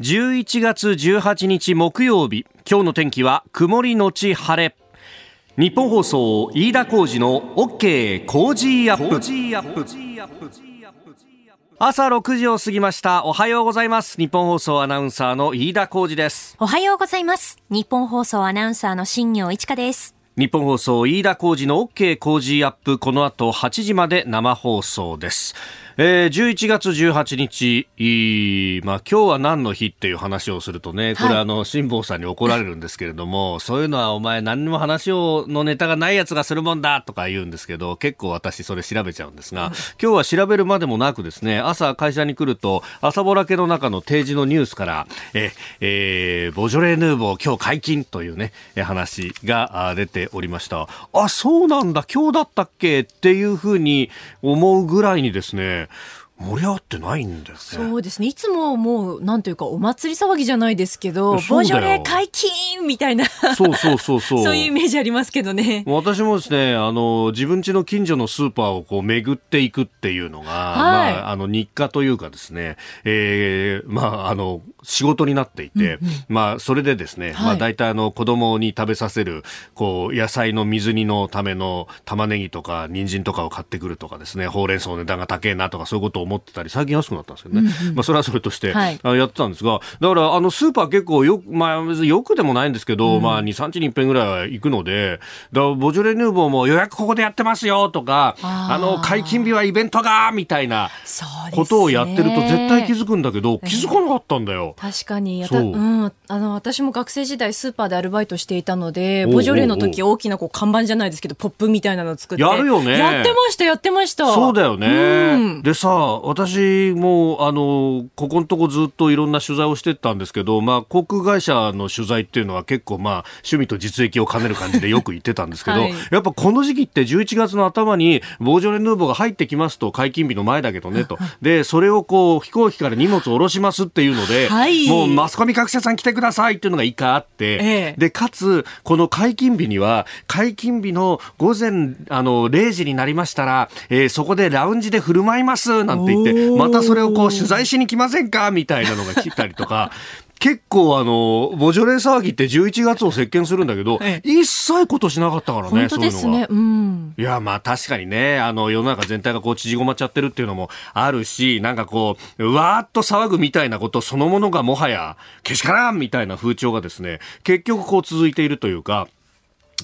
11月18日木曜日今日の天気は曇りのち晴れ。日本放送飯田浩二の OK 工事アップ。朝6時を過ぎました。おはようございます。日本放送アナウンサーの飯田浩二です。おはようございます。日本放送アナウンサーの新業一華です。日本放送飯田浩二の OK 工事アップこの後8時まで生放送です。えー、11月18日、いまあ、今日は何の日っていう話をするとね、これ、はい、あの、辛坊さんに怒られるんですけれども、そういうのはお前何にも話を、のネタがないやつがするもんだとか言うんですけど、結構私それ調べちゃうんですが、今日は調べるまでもなくですね、朝会社に来ると、朝ぼらけの中の定時のニュースから、え、えー、ボジョレ・ヌーボー今日解禁というね、話が出ておりました。あ、そうなんだ、今日だったっけ？っていうふうに思うぐらいにですね、盛り上がってないんですね。そうですね。いつももう、なんていうか、お祭り騒ぎじゃないですけど、ボジョレ解禁みたいな。そうそうそうそう。そういうイメージありますけどね。私もですね、あの、自分家の近所のスーパーをこう巡っていくっていうのが、はい、まあ、あの、日課というかですね、ええー、まあ、あの、仕事になっていて、うんうん、まあ、それでですね、はい、まあ、大体あの、子供に食べさせる、こう、野菜の水煮のための玉ねぎとか、人参とかを買ってくるとかですね、ほうれん草の値段が高えなとか、そういうことを思ってたり、最近安くなったんですけどね。うんうん、まあ、それはそれとして、はい、やってたんですが、だから、あの、スーパー結構よく、まあ、よくでもないんですけど、うん、まあ、2、3日に一遍ぐらいは行くので、だボジョレ・ヌーボーも予約ここでやってますよとか、あの、解禁日はイベントがみたいなことをやってると絶対気づくんだけど、気づかなかったんだよ。確かに。そう。うん。あの、私も学生時代スーパーでアルバイトしていたので、ボジョレの時大きなこう看板じゃないですけど、ポップみたいなの作って。やるよね。やってました、やってました。そうだよね。うん、でさ、私も、あの、ここのとこずっといろんな取材をしてたんですけど、まあ、航空会社の取材っていうのは結構、まあ、趣味と実益を兼ねる感じでよく言ってたんですけど、はい、やっぱこの時期って11月の頭に、ボージョレ・ヌーボーが入ってきますと、解禁日の前だけどねと。で、それをこう、飛行機から荷物を下ろしますっていうので、はい、もうマスコミ各社さん来てくださいっていうのが一回あって、ええ、で、かつ、この解禁日には、解禁日の午前、あの、0時になりましたら、えー、そこでラウンジで振る舞います、なんて言って、またそれをこう取材しに来ませんかみたいなのが来たりとか、結構あの、ボジョレ騒ぎって11月を席巻するんだけど、ええ、一切ことしなかったからね、本当ですね。うん。いや、まあ確かにね、あの、世の中全体がこう縮こまっちゃってるっていうのもあるし、なんかこう、わーっと騒ぐみたいなことそのものがもはや、けしからんみたいな風潮がですね、結局こう続いているというか、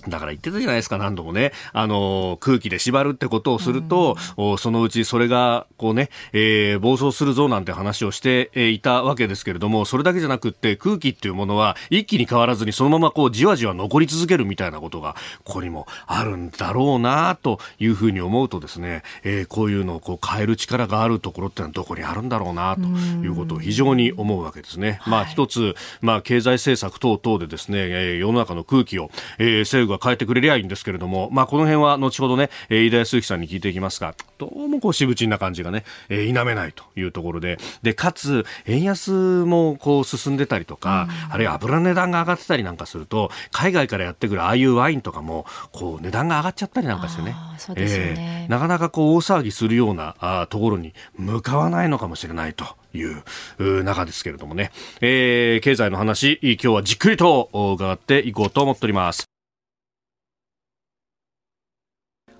だから言ってたじゃないですか、何度もね。あの、空気で縛るってことをすると、うん、そのうちそれが、こうね、えー、暴走するぞなんて話をしていたわけですけれども、それだけじゃなくって空気っていうものは一気に変わらずにそのままこうじわじわ残り続けるみたいなことが、ここにもあるんだろうなというふうに思うとですね、えー、こういうのをこう変える力があるところってのはどこにあるんだろうなということを非常に思うわけですね。まあ一つ、まあ経済政策等々でですね、えー、世の中の空気を、えー、政府が変えてくれりゃいいんですけれども、まあ、この辺は後ほどね、え田康之さんに聞いていきますが、どうもこう、渋沈な感じがね、えー、否めないというところで、で、かつ、円安もこう、進んでたりとか、うん、あるいは油値段が上がってたりなんかすると、海外からやってくるああいうワインとかも、こう、値段が上がっちゃったりなんかしてね、そうですね、えー、なかなかこう、大騒ぎするようなあところに向かわないのかもしれないと。いう中ですけれどもね、えー、経済の話、今日はじっくりと伺っていこうと思っております。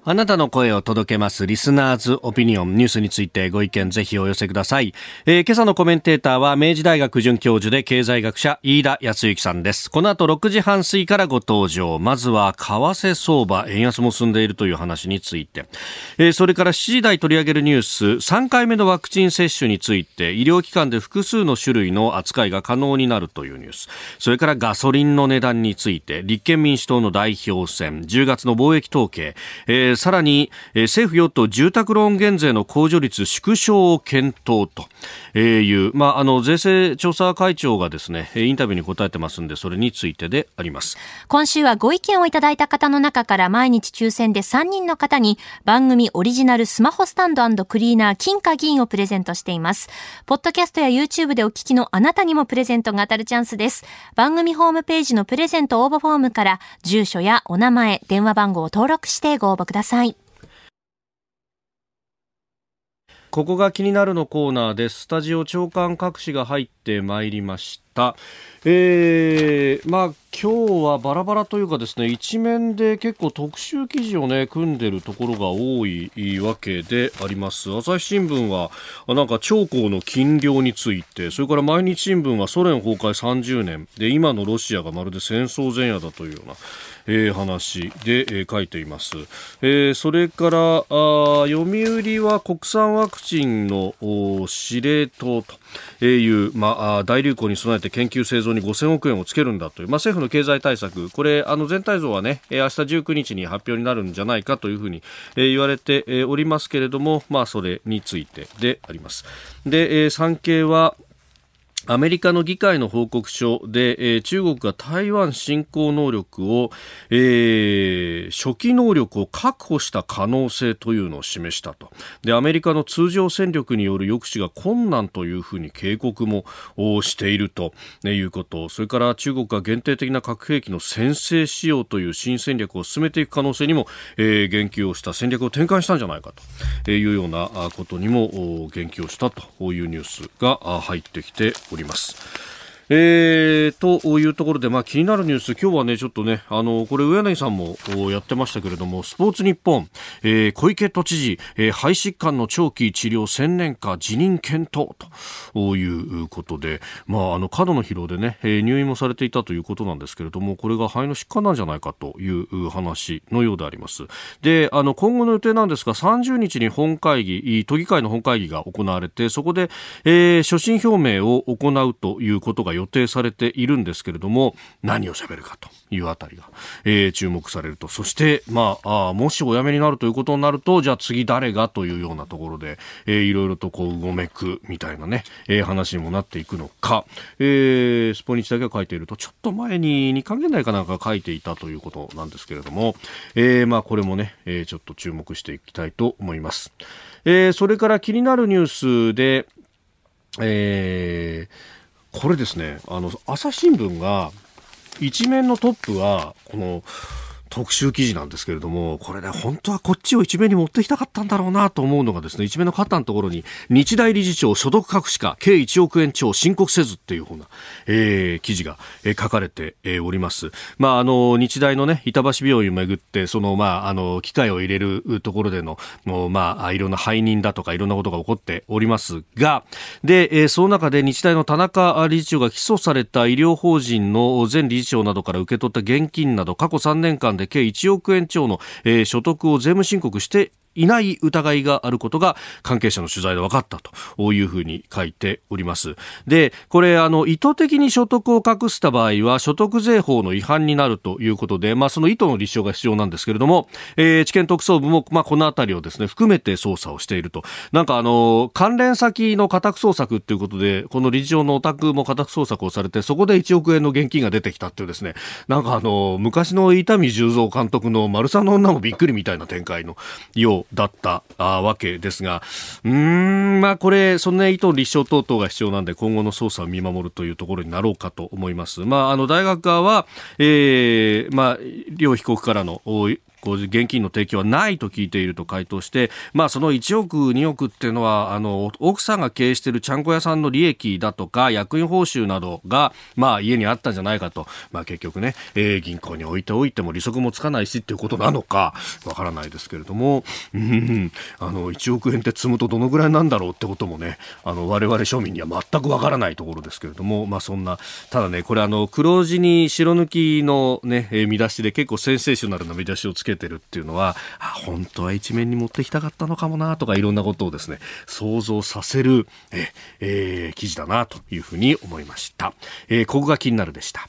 あなたの声を届けますリスナーズオピニオンニュースについてご意見ぜひお寄せください、えー、今朝のコメンテーターは明治大学准教授で経済学者飯田康之さんです。この後6時半過ぎからご登場。まずは為替相場円安も進んでいるという話について、えー、それから7時台取り上げるニュース。3回目のワクチン接種について医療機関で複数の種類の扱いが可能になるというニュース。それからガソリンの値段について立憲民主党の代表選。10月の貿易統計、えーさらに、えー、政府与党住宅ローン減税の控除率縮小を検討という、まあ、あの税制調査会長がですねインタビューに答えてますんでそれについてであります。今週はご意見をいただいた方の中から毎日抽選で3人の方に番組オリジナルスマホスタンドクリーナー金貨銀をプレゼントしています。ポッドキャストや YouTube でお聞きのあなたにもプレゼントが当たるチャンスです。番組ホームページのプレゼント応募フォームから住所やお名前電話番号を登録してご応募ください。ここが気になるのコーナーです。スタジオ長官各紙が入っってまいりました。えー、まあ今日はバラバラというかですね一面で結構特集記事をね組んでるところが多いわけであります。朝日新聞はなんか長江の禁漁についてそれから毎日新聞はソ連崩壊30年。で今のロシアがまるで戦争前夜だというようなえー、話で、えー、書いています、えー、それからあ読売は国産ワクチンの司令塔という、まあ、大流行に備えて研究製造に5000億円をつけるんだという、まあ、政府の経済対策。これあの全体像はね明日19日に発表になるんじゃないかというふうに、言われておりますけれども、まあ、それについてであります。で、産経はアメリカの議会の報告書で、えー、中国が台湾侵攻能力を、えー、初期能力を確保した可能性というのを示したと。で、アメリカの通常戦力による抑止が困難というふうに警告もしているということ。それから中国が限定的な核兵器の先制使用という新戦略を進めていく可能性にも、えー、言及をした戦略を転換したんじゃないかというようなことにも言及をしたというニュースが入ってきております。おります。えー、というところで、まあ、気になるニュース、今日はね、ちょっとね、あの、これ、上柳さんもやってましたけれども、スポーツ日本、えー、小池都知事、えー、肺疾患の長期治療専念化辞任検討ということで、まあ、あの、過度の疲労でね、えー、入院もされていたということなんですけれども、これが肺の疾患なんじゃないかという話のようであります。で、あの、今後の予定なんですが、30日に本会議、都議会の本会議が行われて、そこで、えー、所信表明を行うということが予定されているんですけれども何を喋るかというあたりが、えー、注目されるとそして、まあ、あもしお辞めになるということになるとじゃあ次誰がというようなところで、えー、いろいろとこううごめくみたいなね、えー、話にもなっていくのか、えー、スポニチだけを書いているとちょっと前に2か月内かなんか書いていたということなんですけれども、えー、まあこれもね、えー、ちょっと注目していきたいと思います。えー、それから気になるニュースで、えーこれですね、あの、朝日新聞が、一面のトップは、この、特集記事なんですけれども、これね、本当はこっちを一面に持ってきたかったんだろうなと思うのがですね、一面の肩のところに、日大理事長所得隠しか、計1億円超申告せずっていうふうな、えー、記事が、えー、書かれて、えー、おります。まあ、あの、日大のね、板橋病院をめぐって、その、まあ、あの、機械を入れるところでの、もう、まあ、いろんな背任だとか、いろんなことが起こっておりますが、で、えー、その中で日大の田中理事長が起訴された医療法人の前理事長などから受け取った現金など、過去3年間で計1億円超の、えー、所得を税務申告していない疑いがあることが関係者の取材で分かったというふうに書いております。で、これ、あの、意図的に所得を隠した場合は所得税法の違反になるということで、まあ、その意図の立証が必要なんですけれども、えー、地検特捜部も、まあ、このあたりをですね、含めて捜査をしていると。なんかあの、関連先の家宅捜索っていうことで、この理事長のお宅も家宅捜索をされて、そこで1億円の現金が出てきたっていうですね、なんかあの、昔の伊丹十三監督の丸さんの女もびっくりみたいな展開のようだったわけですが、うーん、まあこれ、そんな意図立証等々が必要なんで、今後の捜査を見守るというところになろうかと思います。まあ、あの、大学側は、えー、まあ、両被告からの現金の提供はないと聞いていると回答して、まあ、その1億、2億っていうのはあの奥さんが経営しているちゃんこ屋さんの利益だとか役員報酬などが、まあ、家にあったんじゃないかと、まあ、結局ね、えー、銀行に置いておいても利息もつかないしっていうことなのかわからないですけれども、うん、あの1億円って積むとどのぐらいなんだろうってこともねあの我々庶民には全くわからないところですけれども、まあ、そんなただねこれあの黒字に白抜きの、ね、見出しで結構センセーショナルな見出しをつけてるっていうのはあ本当は一面に持ってきたかったのかもなとかいろんなことをですね想像させるえ、えー、記事だなというふうに思いました、えー、ここが気になるでした。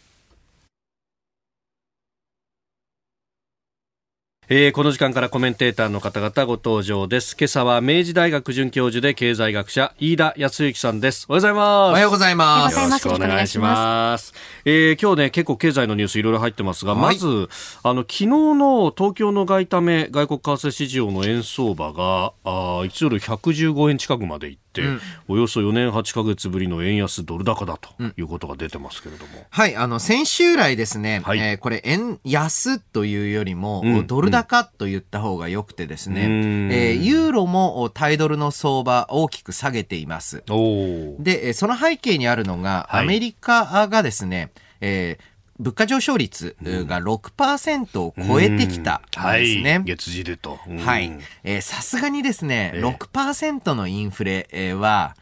えー、この時間からコメンテーターの方々ご登場です。今朝は明治大学准教授で経済学者飯田康之さんです。おはようございます。おはようございます。よろしくお願いします。えー、今日ね結構経済のニュースいろいろ入ってますが、はい、まずあの昨日の東京の外為外国為替市場の円相場があ1ドル115円近くまで行ってて、うん、およそ4年8か月ぶりの円安ドル高だということが出てますけれども。うん、はい、あの、先週来ですね、はい、えー、これ円安というよりも、うん、ドル高と言った方がよくてですね、うん、えー、ユーロも対ドルの相場大きく下げています。で、その背景にあるのが、アメリカがですね、えー物価上昇率が6%を超えてきたんですね。はい、月次でと。はい。さすがにですね、えー、6%のインフレは、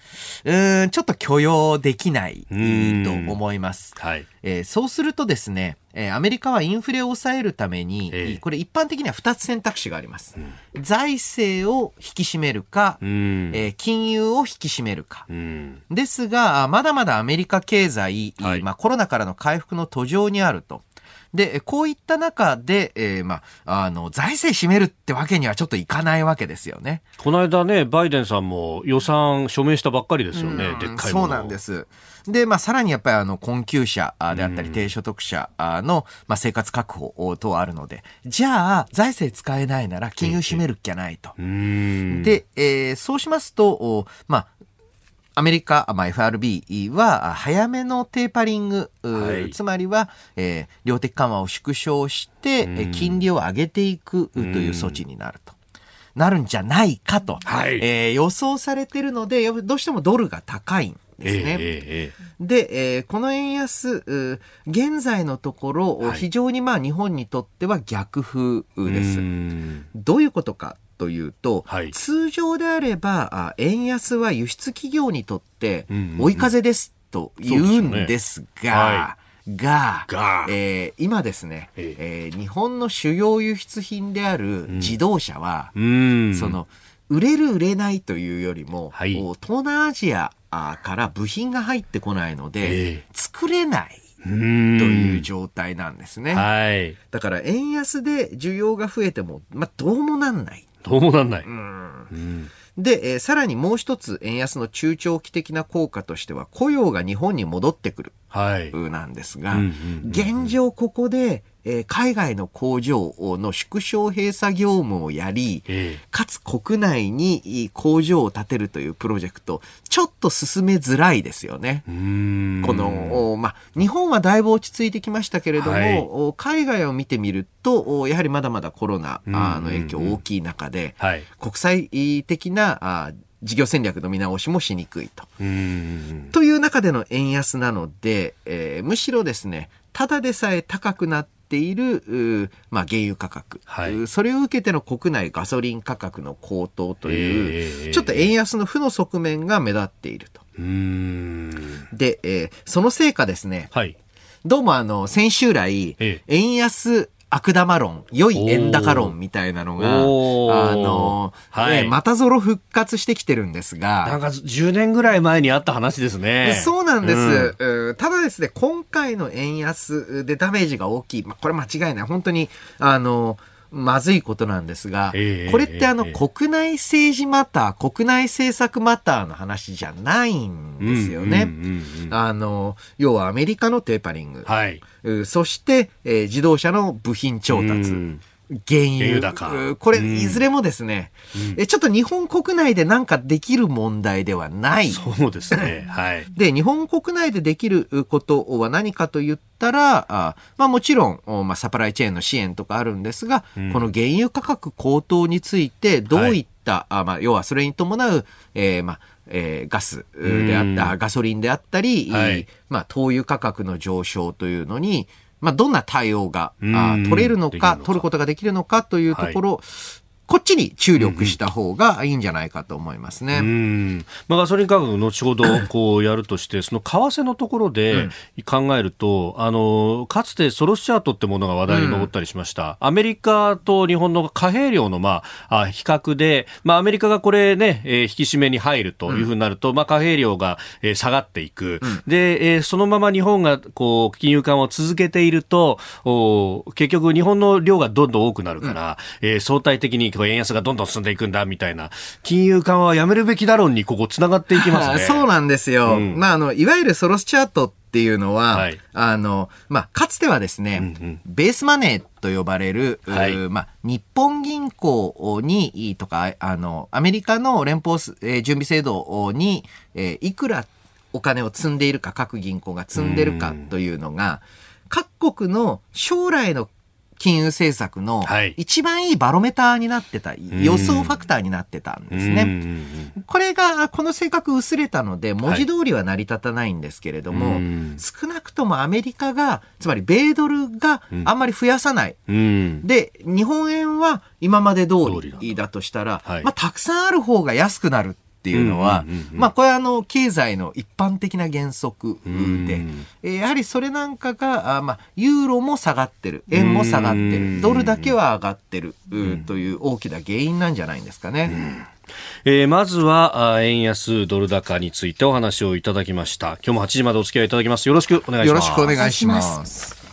うん、ちょっと許容できないと思います。はい。えー、そうするとですね、えー、アメリカはインフレを抑えるために、えー、これ一般的には2つ選択肢があります。うん、財政を引き締めるか、うん、えー、金融を引き締めるか。うん、ですが、まだまだアメリカ経済、はい、まあ、コロナからの回復の途上にあると。で、こういった中で、えー、まあ、あの、財政占めるってわけにはちょっといかないわけですよね。この間ね、バイデンさんも予算署名したばっかりですよね、でっかいそうなんです。で、まあ、さらにやっぱりあの、困窮者であったり、低所得者の、まあ、生活確保等あるので、じゃあ、財政使えないなら金融占めるっきゃないと。で、えー、そうしますと、まあ、アメリカ、まあ、FRB は早めのテーパリング、はい、つまりは、えー、量的緩和を縮小して、金利を上げていくという措置になると。なるんじゃないかと、はい、えー、予想されてるので、どうしてもドルが高いんですね。えー、で、えー、この円安、現在のところ、はい、非常にまあ日本にとっては逆風です。どういうことかというと、はい、通常であれば円安は輸出企業にとって追い風ですと言うんですが、が、が。えー、今ですね、えー、日本の主要輸出品である自動車は、うん、その、売れる売れないというよりも、はい、東南アジアから部品が入ってこないので、えー、作れない。という状態なんですね。はい。だから円安で需要が増えても、まあ、どうもなんない。どうもなんない。うん。で、えー、さらにもう一つ円安の中長期的な効果としては雇用が日本に戻ってくる。はい。なんですが、現状ここで、えー、海外の工場の縮小閉鎖業務をやり、えー、かつ国内に工場を建てるというプロジェクト、ちょっと進めづらいですよね。この、まあ、日本はだいぶ落ち着いてきましたけれども、はい、海外を見てみると、やはりまだまだコロナの影響大きい中で、はい、国際的な事業戦略の見直しもしにくいと。という中での円安なので、えー、むしろですね、ただでさえ高くなっている、まあ、原油価格、はい、それを受けての国内ガソリン価格の高騰という、えー、ちょっと円安の負の側面が目立っていると。で、えー、そのせいかですね、はい、どうもあの、先週来、円安悪玉論、良い円高論みたいなのが、あの、はい、またぞろ復活してきてるんですが。なんか10年ぐらい前にあった話ですね。そうなんです。うん、ただですね、今回の円安でダメージが大きい。まあ、これ間違いない。本当に、あの、まずいことなんですが、これってあの、国内政治マター、国内政策マターの話じゃないんですよね。あの、要はアメリカのテーパリング。はい、そして、えー、自動車の部品調達。原油高。これ、いずれもですね、うん、ちょっと日本国内でなんかできる問題ではない。そうですね。はい。で、日本国内でできることは何かと言ったら、あまあもちろん、まあサプライチェーンの支援とかあるんですが、うん、この原油価格高騰についてどういった、はい、あまあ要はそれに伴う、えー、まあ、えー、ガスであった、ガソリンであったり、はい、まあ灯油価格の上昇というのに、まあ、どんな対応があ取れるのか、取ることができるのかというところ、はいこっちに注力した方がいいんじゃないかと思いますね。うん、まあ、ガソリン価格、後ほどこうやるとして、その為替のところで考えると、うん、あのかつてソロスチャートってものが話題に上ったりしました、うん、アメリカと日本の貨幣量の、まあ、比較で、まあ、アメリカがこれね、えー、引き締めに入るというふうになると、まあ、貨幣量が、えー、下がっていく、で、えー、そのまま日本がこう金融緩和を続けていると、お結局、日本の量がどんどん多くなるから、うん、えー、相対的に円安がどんどん進んでいくんだみたいな、金融緩和はやめるべきだろうにここ繋がっていきますね。そうなんですよ。うん、まあ、あの、いわゆるソロスチャートって、いうのは、はい。あの、まあ、かつてはですね、うんうん。ベースマネーと呼ばれる、うはい。まあ、日本銀行にとか、あの、アメリカの連邦す、えー準備制度に、えーいくらお金を積んでいるか、各銀行が積んでるかというのが、各国の将来の金融政策のはい。一番いいバロメーターになってた、予想ファクターになってたんですね。これが、この性格薄れたので、文字通りは成り立たないんですけれども、うん。少なくともアメリカが、つまり米ドルがあんまり増やさない。うん。うんで、日本円は今まで通通りだりだ。としたら、はい。まあ、たくさんある方が安くなるっていうのは、まあ、これはあの、経済の一般的な原則で、うん。えーやはりそれなんかが、あまあ、ユーロも下がってる、円も下がってうん。る、ドルだけは上がってる、うという大きな原因なんじゃないんですかね。えーまずはあ円安ドル高についてお話をいただきました。今日も8時までお付き合いいただきます。よろしくお願いします。よろしくお願いしま。お願いし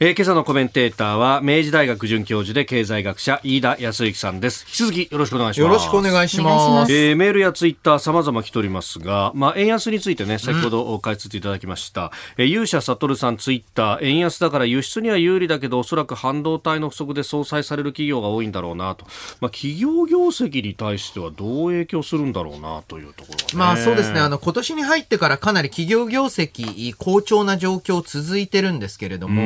えー今朝のコメンテーターは明治大学准教授で経済学者飯田康之さんです引き続きよろしくお願いしますよろしくお願いしま。すすえーメールやツイッター様々来ておりますが、まあ、円安についてね、先ほど解説いただきました。えー勇者悟さんツイッター、円安だから輸出には有利だけど、おそらく半導体の不足で相殺される企業が多いんだろうなと。まあ、企業業績に対してはどう影響するんだろうなというところはね。まあそうですね。あの、今年に入ってからかなり企業業績、好調な状況続いてるんですけれども、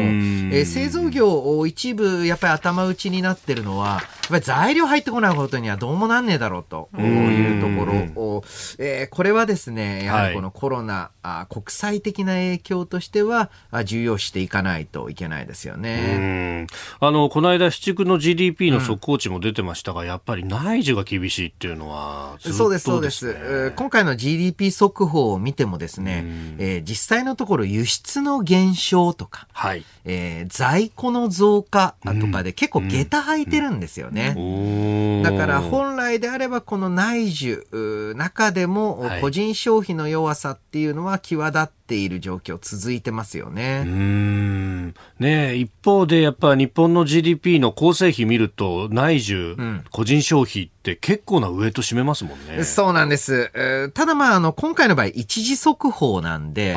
えー製造業を一部やっぱり頭打ちになってるのは、ぱり材料入ってこないことにはどうもなんねえだろうというところを、えーこれはですね、やはりこのコロナ、あ国際的な影響としてはあ重要視していかないといけないですようね。んあのこの間、市区の GDP の速報値も出てましたが、やっぱり内需が厳しいっていうのはずっとそうです、そうです。今回の GDP 速報を見てもですね、えー実際のところ輸出の減少とか、はい。えー在庫の増加とかで結構下駄履いてるんですよね。おー。だから本来であればこの内需中でもはい。個人消費の弱さっていうのは際立っている状況続いてますよね。んねえ一方でやっぱ日本の GDP の構成比見ると内需、ん個人消費って結構なウエイト占めますもんね。そうなんです。えーただまあ、あの、今回の場合、一時速報なんで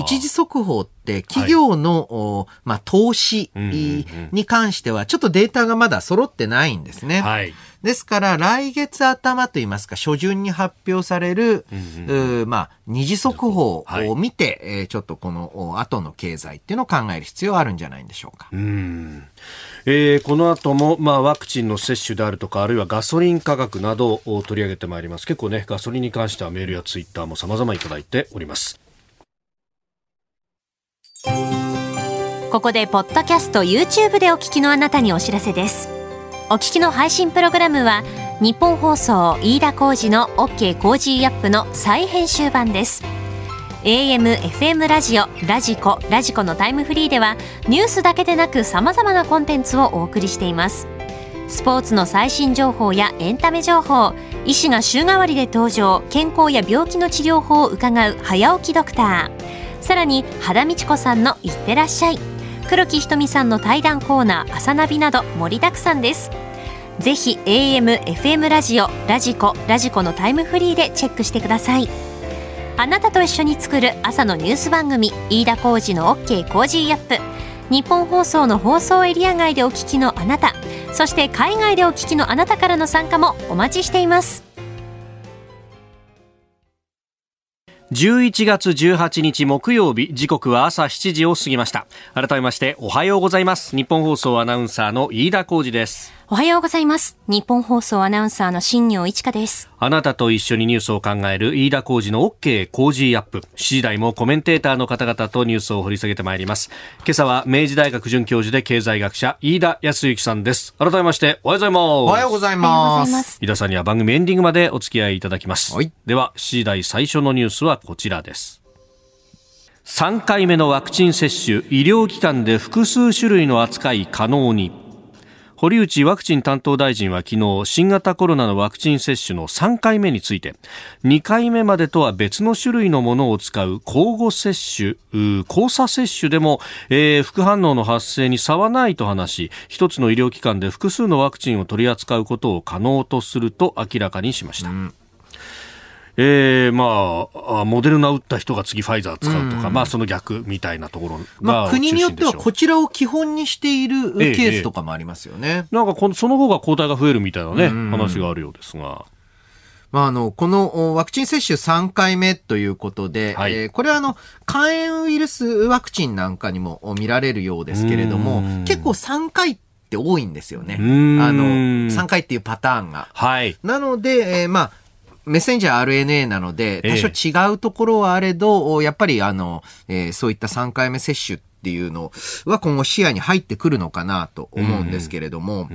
一時速報って企業の、おまあ、投資に関しては、ちょっとデータがまだ揃ってないんですね。はい。ですから、来月頭といいますか、初旬に発表される、うんまあ、二次速報はい。を見て、えーちょっとこのお後の経済っていうのを考える必要はあるんじゃないんでしょうか。うん。えーこの後も、まあ、ワクチンの接種であるとかあるいはガソリン価格などを取り上げてまいります。結構ねガソリンに関してはメールやツイッターも様々いただいております。ここでポッドキャスト YouTube でお聞きのあなたにお知らせですお聞きの配信プログラムはニッポン放送飯田浩司の OK コージーアップの再編集版です。AM、FM ラジオ、ラジコ、ラジコのタイムフリーではニュースだけでなく様々なコンテンツをお送りしています。スポーツの最新情報やエンタメ情報医師が週替わりで登場健康や病気の治療法を伺う早起きドクター。さらに肌道子さんの「いってらっしゃい」黒木ひとみさんの対談コーナー「朝ナビ」など盛りだくさんです。ぜひ AM、FM ラジオ、ラジコ、ラジコのタイムフリーでチェックしてください。あなたと一緒に作る朝のニュース番組飯田浩司の OK Cozy Up。ニッポン放送の放送エリア外でお聞きのあなたそして海外でお聞きのあなたからの参加もお待ちしています。11月18日木曜日時刻は朝7時を過ぎました。改めましておはようございます。日本放送アナウンサーの飯田浩二です。おはようございます日本放送アナウンサーの新業一華ですあなたと一緒にニュースを考える飯田浩二の OK 工事アップ。7時台もコメンテーターの方々とニュースを掘り下げてまいります。今朝は明治大学准教授で経済学者飯田康之さんです。改めましておはようございます。おはようございます。飯田さんには番組エンディングまでお付き合いいただきます。はいでは、7時台最初のニュースはこちらです。3回目のワクチン接種、医療機関で複数種類の扱い可能に。堀内ワクチン担当大臣は昨日新型コロナのワクチン接種の3回目について2回目までとは別の種類のものを使う交互接種交差接種でも、えー副反応の発生に差はないと話し一つの医療機関で複数のワクチンを取り扱うことを可能とすると明らかにしました、えー、まあ、モデルナ打った人が次ファイザー使うとか、うん、まあその逆みたいなところまあ国によってはこちらを基本にしているケースとかもありますよね。ええ、なんかこのその方が抗体が増えるみたいなね、話があるようですが。まあ、あの、このワクチン接種3回目ということで、はい、えー、これはあの、肝炎ウイルスワクチンなんかにも見られるようですけれども、結構3回って多いんですよね。あの、3回っていうパターンが。はい。なので、えー、まあ、メッセンジャー RNA なので、多少違うところはあれど、やっぱりあの、えー、そういった3回目接種っていうのは今後視野に入ってくるのかなと思うんですけれども、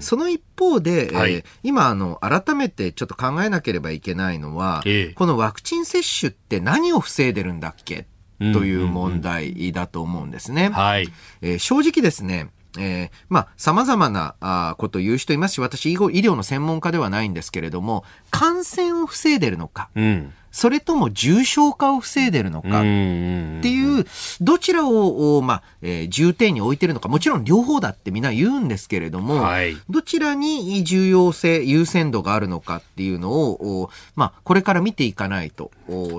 その一方で、はい、えー、今あの改めてちょっと考えなければいけないのは、えー、このワクチン接種って何を防いでるんだっけ？という問題だと思うんですね。はい、えー、正直ですね、えー、まあ、様々なあことを言う人いますし、私、医療の専門家ではないんですけれども、感染を防いでるのか、うん、それとも重症化を防いでるのかっていう、どちらを、まあ、えー、重点に置いてるのか、もちろん両方だってみんな言うんですけれども、はい、どちらに重要性、優先度があるのかっていうのを、まあ、これから見ていかないと。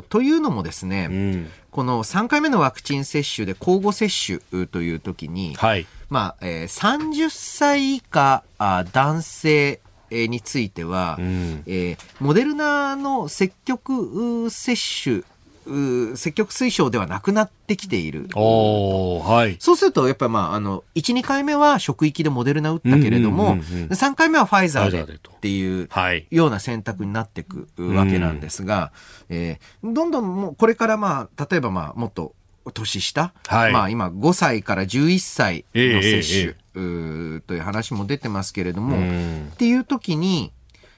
というのもですね、うん、この3回目のワクチン接種で交互接種という時に、はい、まあ、えー、30歳以下あ男性については、うん、えー、モデルナの積極接種積極推奨ではなくなってきている。はい、そうすると、やっぱりまあ、あの、1、2回目は職域でモデルナ打ったけれども、うんうんうんうん、3回目はファイザーでっていうような選択になっていくわけなんですが、えー、どんどんもうこれからまあ、例えばまあ、もっと年下、はい、まあ今5歳から11歳の接種、えー、という話も出てますけれども、っていう時に、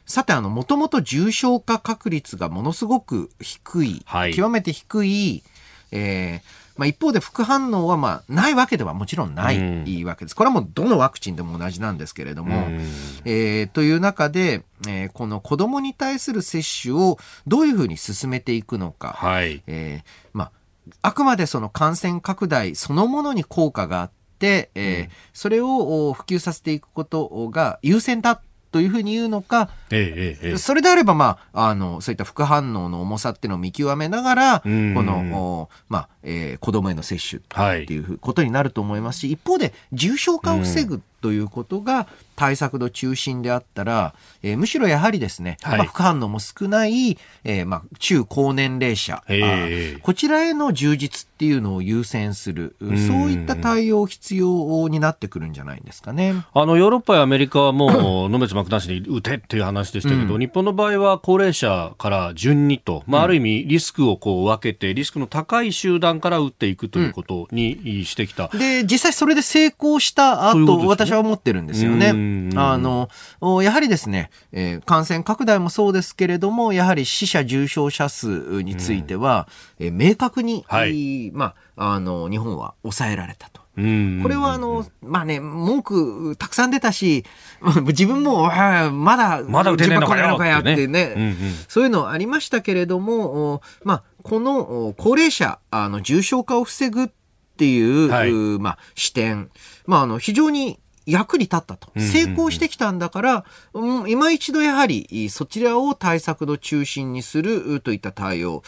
さて、あの、もともと重症化確率がものすごく低い、はい、極めて低い、えー、まあ、一方で副反応はまあないわけではもちろんないわけです。これはもうどのワクチンでも同じなんですけれども、えー、という中で、えー、この子供に対する接種をどういうふうに進めていくのか、はい、えー、まあ、あくまでその感染拡大そのものに効果があって、えー、うん、それを普及させていくことが優先だというふうに言うのか、えええ、それであれば、まあ、あの、そういった副反応の重さっていうのを見極めながら、この、まあ、えー、子供への接種っていうことになると思いますし、はい、一方で重症化を防ぐということが対策の中心であったら、えー、むしろやはりですね、はい、まあ、副反応も少ない、えー、まあ、中高年齢者、こちらへの充実っていうのを優先する、そういった対応必要になってくるんじゃないんですかね。あの、ヨーロッパやアメリカはもう、のめつ幕なしに打てっていう話でしたけど、うん、日本の場合は高齢者から順にと、まあ、ある意味リスクをこう分けて、リスクの高い集団から打っていくということにしてきた。うん、で、実際それで成功した後、私私は思ってるんですよね。あの、やはりですね、えー、感染拡大もそうですけれども、やはり死者重症者数については、えー、明確に、はい、まあ、あの、日本は抑えられたと。これはあの、まあね、文句たくさん出たし、自分も、まだ、まだ打てねえのかよってね、そういうのありましたけれども、まあ、この高齢者、あの、重症化を防ぐっていう、はい、まあ、視点、まあ、あの、非常に役に立ったと。成功してきたんだから、うん、今一度やはりそちらを対策の中心にするといった対応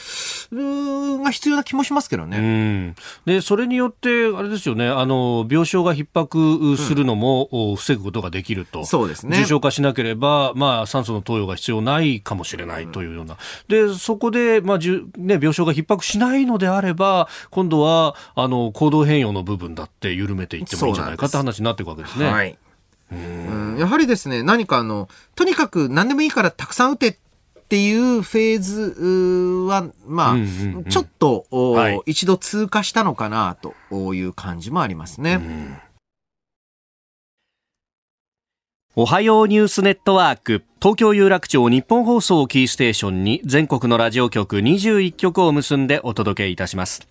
が必要な気もしますけどね。で、それによって、あれですよね、あの、病床が逼迫するのも防ぐことができると。うん、そうですね。重症化しなければ、まあ、酸素の投与が必要ないかもしれないというような。うん、で、そこで、まあ、じゅね、病床が逼迫しないのであれば、今度は、あの、行動変容の部分だって緩めていってもいいんじゃないかって話になっていくわけですね。はい。うん、やはりですね、何かあの、とにかく何でもいいからたくさん打てっていうフェーズは、まあ、ちょっと、はい、一度通過したのかなという感じもありますね。おはようニュースネットワーク。東京有楽町日本放送キーステーションに全国のラジオ局21局を結んでお届けいたします。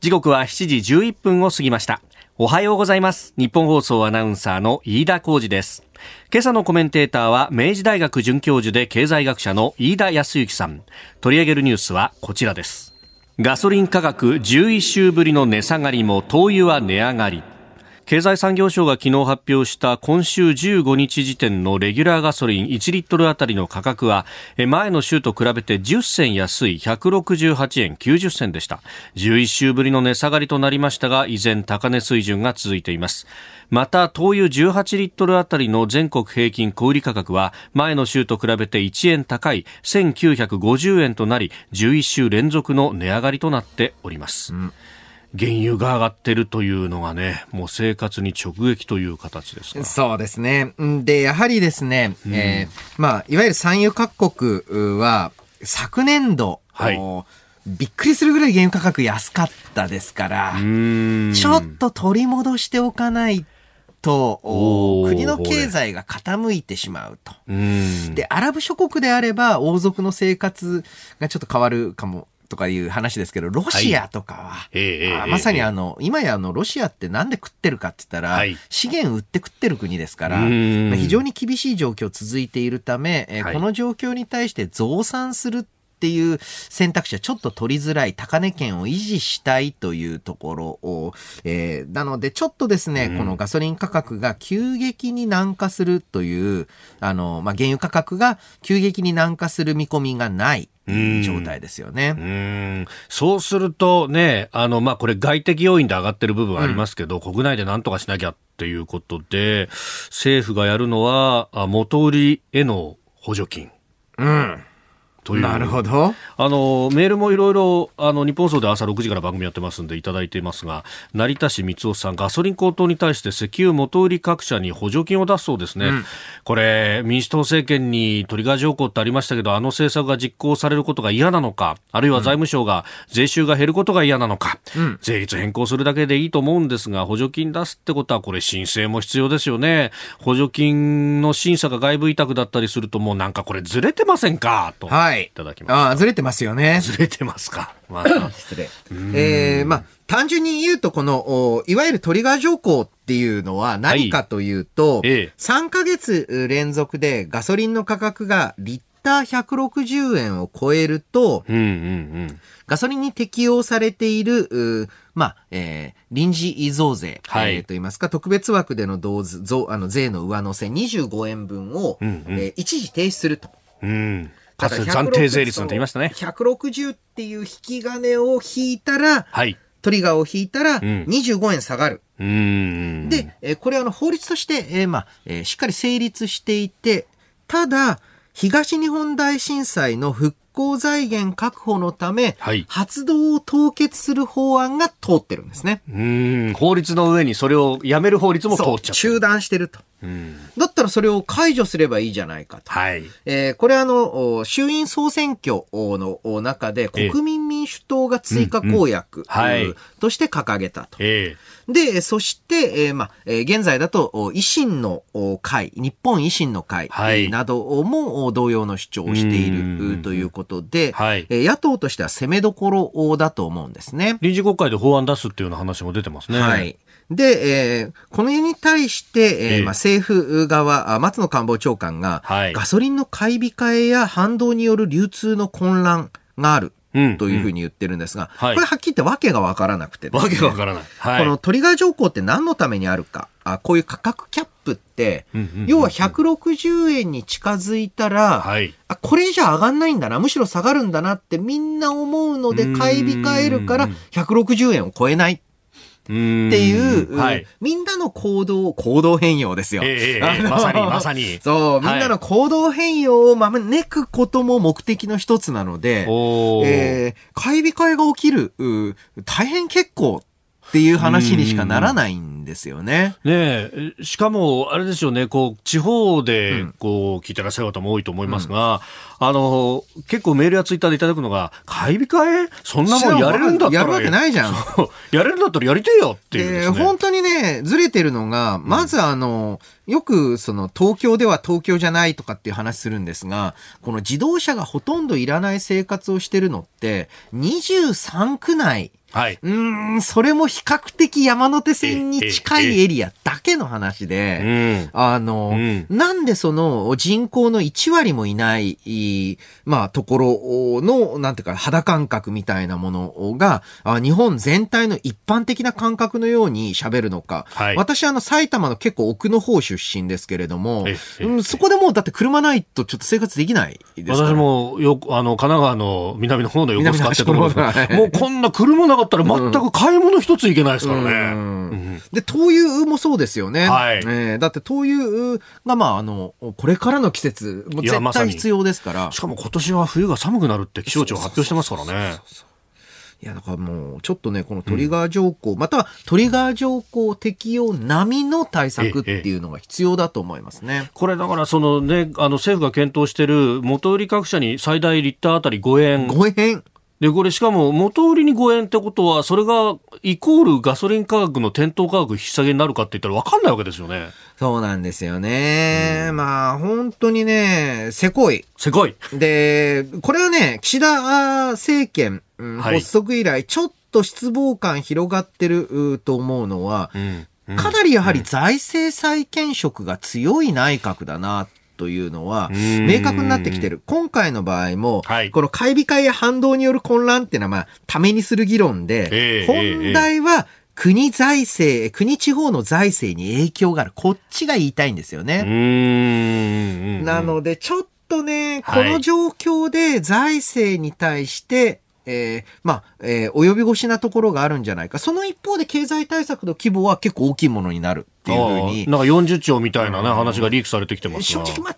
時刻は7時11分を過ぎましたおはようございます。日本放送アナウンサーの飯田浩二です。今朝のコメンテーターは明治大学准教授で経済学者の飯田康之さん。取り上げるニュースはこちらです。ガソリン価格11週ぶりの値下がりも灯油は値上がり。経済産業省が昨日発表した今週15日時点のレギュラーガソリン1リットルあたりの価格は前の週と比べて10銭安い168円90銭でした。11週ぶりの値下がりとなりましたが依然高値水準が続いています。また灯油18リットルあたりの全国平均小売価格は前の週と比べて1円高い1950円となり11週連続の値上がりとなっております、うん。原油が上がってるというのがね、もう生活に直撃という形ですかそうですね。で、やはりですね、うん、えー、まあ、いわゆる産油各国は、昨年度、はい、びっくりするぐらい原油価格安かったですから、ちょっと取り戻しておかないと、国の経済が傾いてしまうと。で、アラブ諸国であれば、王族の生活がちょっと変わるかもとかいう話ですけど、ロシアとかは、はい、まさにあの、今やあの、ロシアってなんで食ってるかって言ったら、はい、資源売って食ってる国ですから、まあ、非常に厳しい状況続いているため、えー、この状況に対して増産するっていう選択肢はちょっと取りづらい高値圏を維持したいというところを、えー、なのでちょっとですね、うん、このガソリン価格が急激に軟化するという、あの、まあ、原油価格が急激に軟化する見込みがない。状態ですよね。うんそうするとね、あの、まあ、これ外的要因で上がってる部分はありますけど、うん、国内で何とかしなきゃっていうことで、政府がやるのは、元売りへの補助金。うん。という。なるほど。あのメールもいろいろあの日本総で朝6時から番組やってますんでいただいていますが成田市三夫さんガソリン高騰に対して石油元売り各社に補助金を出すそうですね、うん、これ民主党政権にトリガー条項ってありましたけどあの政策が実行されることが嫌なのかあるいは財務省が税収が減ることが嫌なのか、うん、税率変更するだけでいいと思うんですが補助金出すってことはこれ申請も必要ですよね。補助金の審査が外部委託だったりするともうなんかこれずれてませんか？と。はいいただきました。ああ、ずれてますよね。ずれてますか。まあ、失礼。えー、まあ、単純に言うと、この、いわゆるトリガー条項っていうのは何かというと、はい、3ヶ月連続でガソリンの価格がリッター160円を超えると、うんうんうん、ガソリンに適用されている、まあ、えー、臨時増税、はい、えー、といいますか、特別枠での増あの税の上乗せ25円分を、うんうん、えー、一時停止すすると。うんかつ暫定税率なんて言いましたね。160っていう引き金を引いたら、はい、トリガーを引いたら、25円下がる。うん、で、えこれあの法律として、えー、まあ、えー、しっかり成立していて、ただ、東日本大震災の復興財源確保のため、はい、発動を凍結する法案が通ってるんですね。うん、法律の上にそれをやめる法律も通っちゃった。中断してると。だったらそれを解除すればいいじゃないかと。はい。えー、これあの、衆院総選挙の中で国民民主党が追加公約、として掲げたと。えー、で、そして、えー、まあ、えー、現在だと維新の会、日本維新の会なども同様の主張をしているということで、はい、野党としては攻めどころだと思うんですね。臨時国会で法案出すっていうような話も出てますね。はい。で、えー、この絵に対して、えーまあ、政府側、松野官房長官が、はい、ガソリンの買い控えや反動による流通の混乱がある。というふうに言ってるんですが、これはっきり言ってわけがわからなくて、ね、わけがわからない。はい、このトリガー条項って何のためにあるか。あこういう価格キャップって、要は160円に近づいたら、はい、あこれ以上上がんないんだな、むしろ下がるんだなってみんな思うので買い控えるから160円を超えないっていう、はい、みんなの行動、行動変容ですよ。えー、まさに、まさに。そう、みんなの行動変容を招くことも目的の一つなので、えー、買い控えが起きる、大変結構っていう話にしかならないんですよね。ねしかも、あれですよね、こう、地方で、こう、聞いてらっしゃる方も多いと思いますが、うん、あの、結構メールやツイッターでいただくのが、買い控え？そんなもんやれるんだったら。やるわけないじゃん。やれるんだったらやりてよっていう、ね、えー、本当にね、ずれてるのが、まずあの、うん、よく、その、東京では東京じゃないとかっていう話するんですが、この自動車がほとんどいらない生活をしてるのって、23区内、はい。うーん、それも比較的山手線に近いエリアだけの話うで、ん。あの、うんなんでその人口の1割もいない、いまあ、ところの、なんていうか、肌感覚みたいなものが、あ日本全体の一般的な感覚のように喋るのか。はい私、あの、埼玉の結構奥の方出身ですけれどもえ、えうんそこでもう、だって車ないとちょっと生活できないですから。私もよく、あの、神奈川の南の方の横須賀ってところですもうこんな車なかったら全く買い物一ついけないですからね。うんうんで、灯油もそうですよね。はいえーだって灯油が、まあ、あの、これからの季節、もう絶対必要ですから。しかも今年は冬が寒くなるって気象庁発表してますからね。いや、だからもう、ちょっとね、このトリガー条項、またはトリガー条項適用並みの対策っていうのが必要だと思いますね。これだからそのね、あの政府が検討している元売り各社に最大リッターあたり5円。5円。で、これしかも元売りに5円ってことは、それがイコールガソリン価格の店頭価格引き下げになるかって言ったら分かんないわけですよね。そうなんですよね。まあ、本当にね、せこい。せこい。で、これはね、岸田政権、うんはい発足以来、ちょっと失望感広がってるうと思うのは、うん。うんかなりやはり財政再建色が強い内閣だな、というのは、うん明確になってきてる。今回の場合も、はいこの買い控えや反動による混乱っていうのは、まあ、ためにする議論で、ええ本題は、国財政、国地方の財政に影響がある。こっちが言いたいんですよね。なので、ちょっとね、こはいの状況で財政に対して、えーまあ、えー及び腰なところがあるんじゃないか。その一方で経済対策の規模は結構大きいものになるっていうふうに。なんか40兆みたいなね、話がリークされてきてますが。正直、まあ、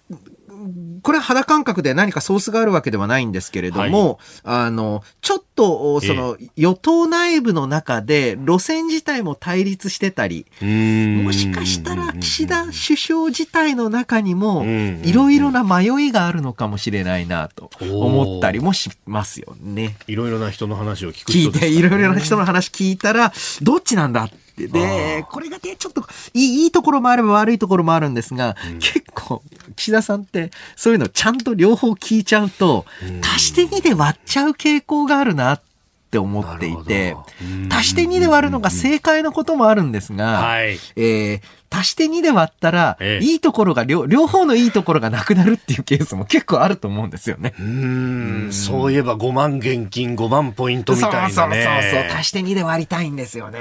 これは肌感覚で何かソースがあるわけではないんですけれども、あの、ちょっと、その、与党内部の中で路線自体も対立してたり、もしかしたら岸田首相自体の中にもうんいろいろな迷いがあるのかもしれないなと思ったりもしますよね。いろいろな人の話を聞く聞いていろいろな人の話聞いたらどっちなんだって。で、これがね、ちょっといいところもあれば悪いところもあるんですが、結構岸田さんってそういうのちゃんと両方聞いちゃうと、足して2で割っちゃう傾向があるなって思っていて足して2で割るのが正解のこともあるんですが、はい。えー足して2で割ったら、ええ。いいところが両、両方のいいところがなくなるっていうケースも結構あると思うんですよね。うーん、そういえば5万現金、5万ポイントみたいなね。そうそうそうそう、足して2で割りたいんですよね。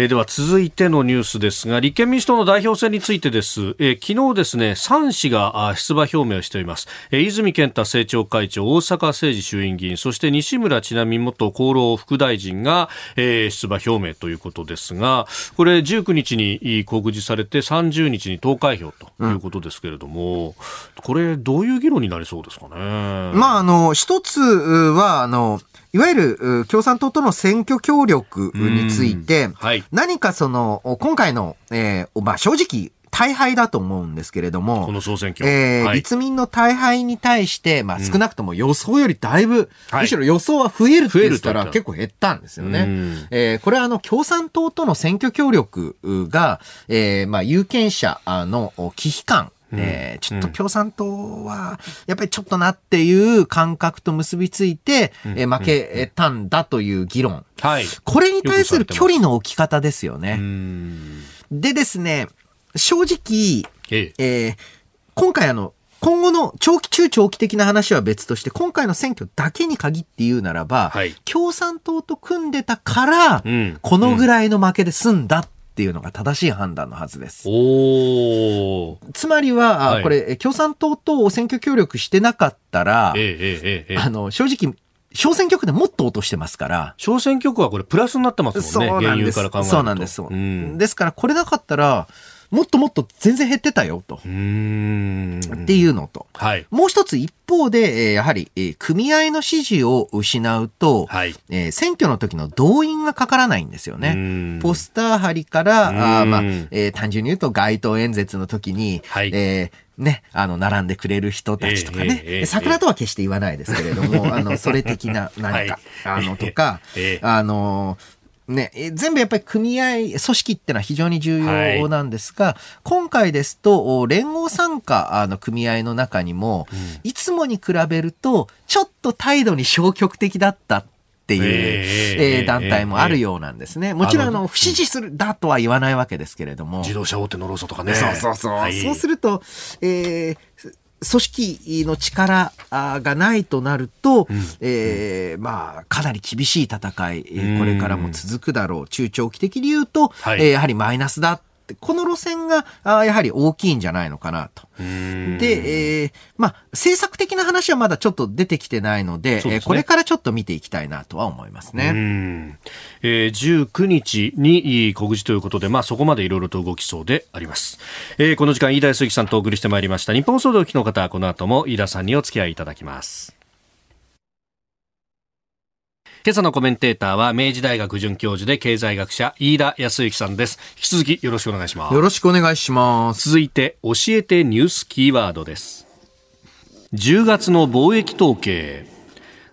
えーでは続いてのニュースですが、立憲民主党の代表選についてです。えー昨日ですね、3氏があ出馬表明をしています。えー泉健太政調会長、大阪誠二衆院議員、そして西村智奈美元厚労副大臣が、えー出馬表明ということですが、これ19日にい告示されて30日に投開票ということですけれども、これどういう議論になりそうですかね？まあ、あの、一つは、あの、いわゆるう共産党との選挙協力について、はい。何かその、今回の、えーまあ、正直、大敗だと思うんですけれども、この総選挙。えーはい。立民の大敗に対して、まあ、少なくとも予想よりだいぶ、はい。むしろ予想は増えるって言ったら結構減ったんですよね。うん。えーこれはあの、共産党との選挙協力が、えーまあ、有権者の危機感、えーちょっと共産党は、やっぱりちょっとなっていう感覚と結びついて、えー負けたんだという議論。はい。これに対する距離の置き方ですようね。ん。でですね、正直、え今回あの、今後の長期、中長期的な話は別として、今回の選挙だけに限って言うならば、はい共産党と組んでたから、うんこのぐらいの負けで済んだっていうのが正しい判断のはずです。つまりは、あはいこれ、え共産党と選挙協力してなかったら、えええ。あの、正直、小選挙区でもっと落としてますから、小選挙区はこれプラスになってますもんね。そうなんです。そうなんです。うん。ですから、これなかったら、もっともっと全然減ってたよ、と。っていうのと。はい。もう一つ一方で、えーやはり、えー組合の支持を失うと、はい。えー選挙の時の動員がかからないんですよね。ねポスター貼りから、あーまあうんえー単純に言うと街頭演説の時に、はいえーね、あの、並んでくれる人たちとかね、ええええ桜とは決して言わないですけれども、あの、それ的な何か、はいあの、とか、ええあの、ね、え全部やっぱり組合、組織ってのは非常に重要なんですが、今回ですと、お連合参加あの組合の中にも、いつもに比べると、ちょっと態度に消極的だったっていう、えー、団体もあるようなんですね。もちろん、あの、不支持するだとは言わないわけですけれども。自動車大手の労組とかね。そうそうそう。はい、そうすると、えー、組織の力がないとなると、うん、えー、まあ、かなり厳しい戦い、これからも続くだろう。中長期的に言うと、はい、えー、やはりマイナスだこの路線があやはり大きいんじゃないのかなと。で、えー、まあ、政策的な話はまだちょっと出てきてないので、でね、これからちょっと見ていきたいなとは思いますね。えー、19日に告示ということで、まあ、そこまでいろいろと動きそうであります。えー、この時間、飯田康之さんとお送りしてまいりました。日本総動機の方、この後も飯田さんにお付き合いいただきます。今朝のコメンテーターは明治大学准教授で経済学者飯田康之さんです。引き続きよろしくお願いします。よろしくお願いします。続いて教えてニュースキーワードです。10月の貿易統計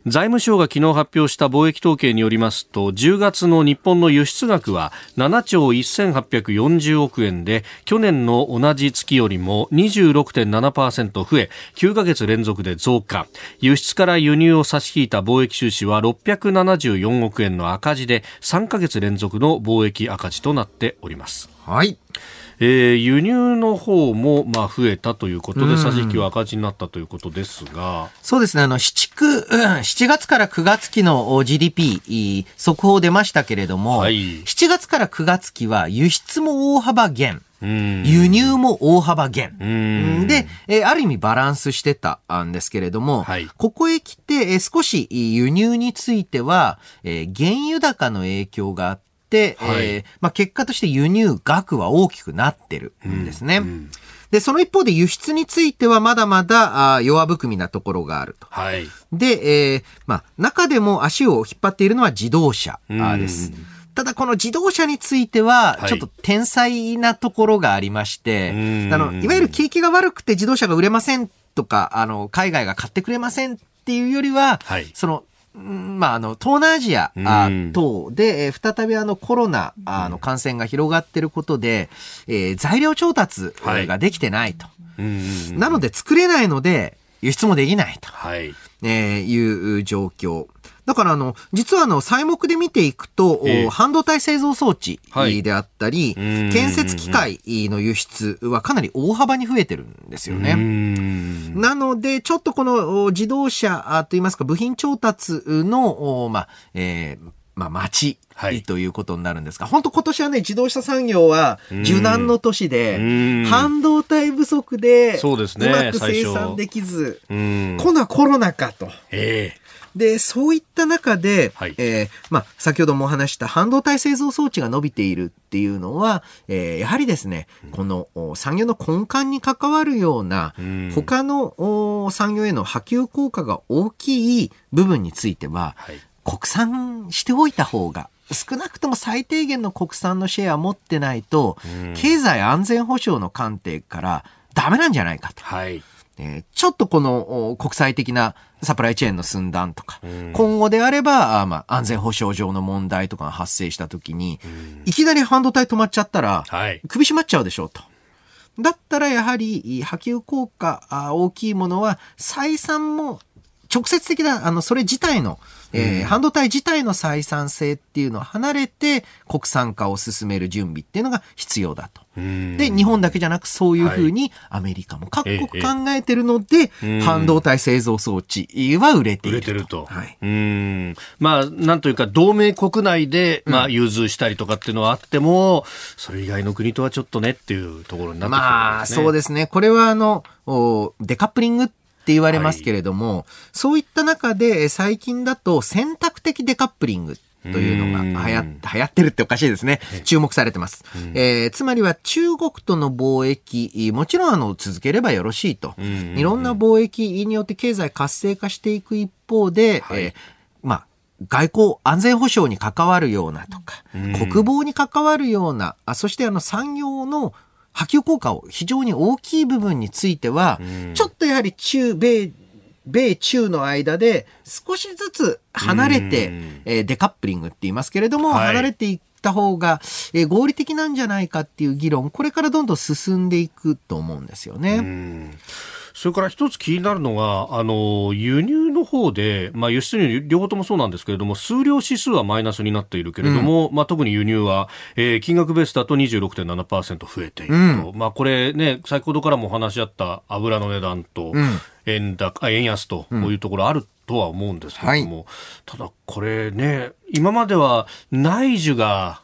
財務省が昨日発表した貿易統計によりますと10月の日本の輸出額は7兆1840億円で去年の同じ月よりも26.7%増え9ヶ月連続で増加。輸出から輸入を差し引いた貿易収支は674億円の赤字で3ヶ月連続の貿易赤字となっております。はい。えー、輸入の方もまあ増えたということで、差し引きは赤字になったということですが。そうですね。あの、7、7月から9月期の GDP、速報出ましたけれども、はい、7月から9月期は輸出も大幅減。輸入も大幅減。で、えー、ある意味バランスしてたんですけれども、はい、ここへ来て、えー、少し輸入については、えー、原油高の影響があって、、はい、えー、まあ、結果として輸入額は大きくなってるんですね。うんうんで、その一方で輸出についてはまだまだあ弱含みなところがあると。はい。で、えー、まあ、中でも足を引っ張っているのは自動車です。ただこの自動車については、ちょっと天才なところがありまして、はい、あの、いわゆる景気が悪くて自動車が売れませんとか、あの、海外が買ってくれませんっていうよりは、はい、その、まあ、あの、東南アジア等で、再びあのコロナあの感染が広がっていることで、えー、材料調達ができてないと。なので作れないので、輸出もできないと、はい。えー、いう状況。だからあの、実はあの、材木で見ていくと、えー、半導体製造装置であったり、はい、建設機械の輸出はかなり大幅に増えてるんですよね。なので、ちょっとこの自動車といいますか、部品調達の、まあ、えー、まあ、ということになるんですが、はい、本当今年はね、自動車産業は受難の年で、半導体不足で、そうですね、うまく生産できず、今度はコロナかと。えーで、そういった中で、はい、えー、まあ、先ほどもお話した半導体製造装置が伸びているっていうのは、えー、やはりですね、この産業の根幹に関わるような、他の産業への波及効果が大きい部分については、はい、国産しておいた方が少なくとも最低限の国産のシェアを持ってないと、経済安全保障の観点からダメなんじゃないかと。はい。えー、ちょっとこの国際的なサプライチェーンの寸断とか、今後であれば、あまあ、安全保障上の問題とかが発生したときに、いきなり半導体止まっちゃったら、首絞まっちゃうでしょうと。だったらやはり波及効果大きいものは採算も直接的な、あの、それ自体の、えー、半導体自体の採算性っていうのを離れて国産化を進める準備っていうのが必要だと。で、日本だけじゃなくそういうふうにアメリカも各国考えてるので、半導体製造装置は売れていると。売れてると。はい。うん。まあ、なんというか、同盟国内で、まあ、融通したりとかっていうのはあっても、それ以外の国とはちょっとねっていうところになってくるんですね。まあ、そうですね。これは、あの、デカップリングってって言われますけれども、はい、そういった中で最近だと選択的デカップリングというのが流行流行ってるっておかしいですね。注目されてます。えー、つまりは中国との貿易、もちろんあの続ければよろしいと。いろんな貿易によって経済活性化していく一方で、はい、えー、まあ、外交安全保障に関わるようなとか、国防に関わるような、あそしてあの産業の波及効果を非常に大きい部分については、ちょっとやはり中米、米中の間で少しずつ離れて、えー、デカップリングって言いますけれども、はい、離れていった方が、えー、合理的なんじゃないかっていう議論、これからどんどん進んでいくと思うんですよね。それから一つ気になるのが、あの、輸入の方で、まあ、輸出入両方ともそうなんですけれども、数量指数はマイナスになっているけれども、うん、まあ、特に輸入は、えー、金額ベースだと26.7%増えていると。うん、まあ、これね、先ほどからもお話しあった油の値段と、円高、円安と、こういうところあるとは思うんですけれども、はい、ただこれね、今までは内需が、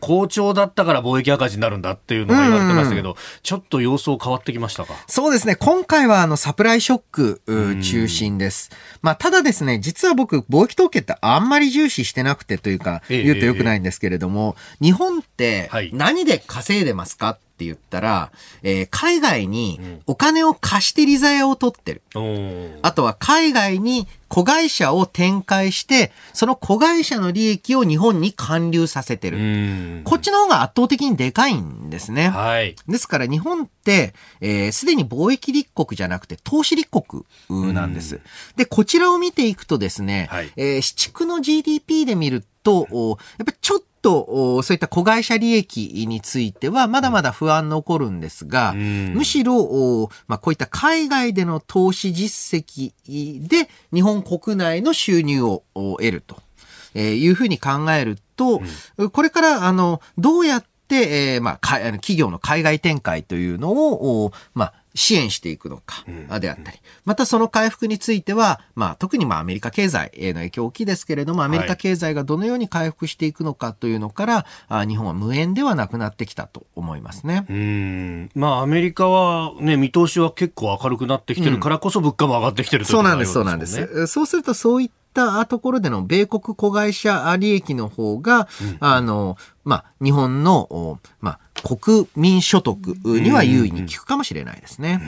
好調だったから貿易赤字になるんだっていうのが言われてましたけど、うん、ちょっと様相変わってきましたか？そうですね。今回はあのサプライショック中心です。まあ、ただですね、実は僕、貿易統計ってあんまり重視してなくてというか、言うとよくないんですけれども、え日本って何で稼いでますかって言ったら、えー、海外にお金を貸してリザヤを取ってる。うん、あとは海外に子会社を展開して、その子会社の利益を日本に還流させてる。こっちの方が圧倒的にでかいんですね。はい。ですから日本って、す、えー、で、に貿易立国じゃなくて投資立国なんです。で、こちらを見ていくとですね、はい、えー、市地区の GDP で見ると、やっぱちょっと、そういった子会社利益については、まだまだ不安残るんですが、むしろ、まあ、こういった海外での投資実績で、日本国内の収入を得ると。いうふうに考えると、これから、あの、どうやって、えー、まあ、企業の海外展開というのを、まあ、支援していくのか、であったり、またその回復については、まあ特にまあアメリカ経済への影響大きいですけれども、アメリカ経済がどのように回復していくのかというのから、あ日本は無縁ではなくなってきたと思いますね。うん。まあアメリカはね、見通しは結構明るくなってきてるからこそ物価も上がってきてるという、そうなんです、そうなんです。そうするとそういったところでの米国子会社利益の方が、うん、あの、まあ、日本の、まあ、国民所得には優位に効くかもしれないですね。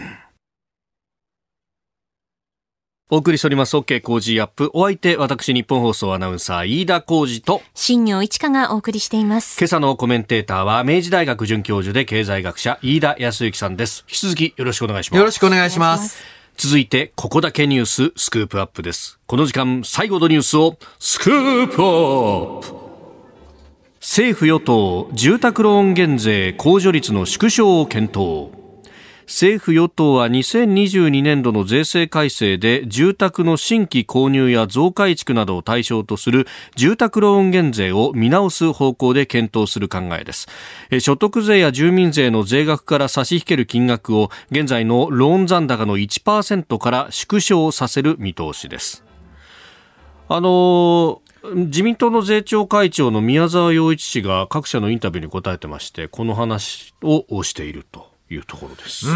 お送りしております OK 工事アップ。お相手、私、日本放送アナウンサー、飯田工事と、新業一華がお送りしています。今朝のコメンテーターは、明治大学准教授で経済学者、飯田康之さんです。引き続きよろしくお願いします。よろしくお願いします。続いて、ここだけニュース、スクープアップです。この時間、最後のニュースを、スクープアップ政府与党住宅ローン減税控除率の縮小を検討。政府与党は2022年度の税制改正で住宅の新規購入や増改築などを対象とする住宅ローン減税を見直す方向で検討する考えです。所得税や住民税の税額から差し引ける金額を現在のローン残高の1%から縮小させる見通しです。あの自民党の税調会長の宮沢洋一氏が各社のインタビューに答えてましてこの話をしているというところです。うん、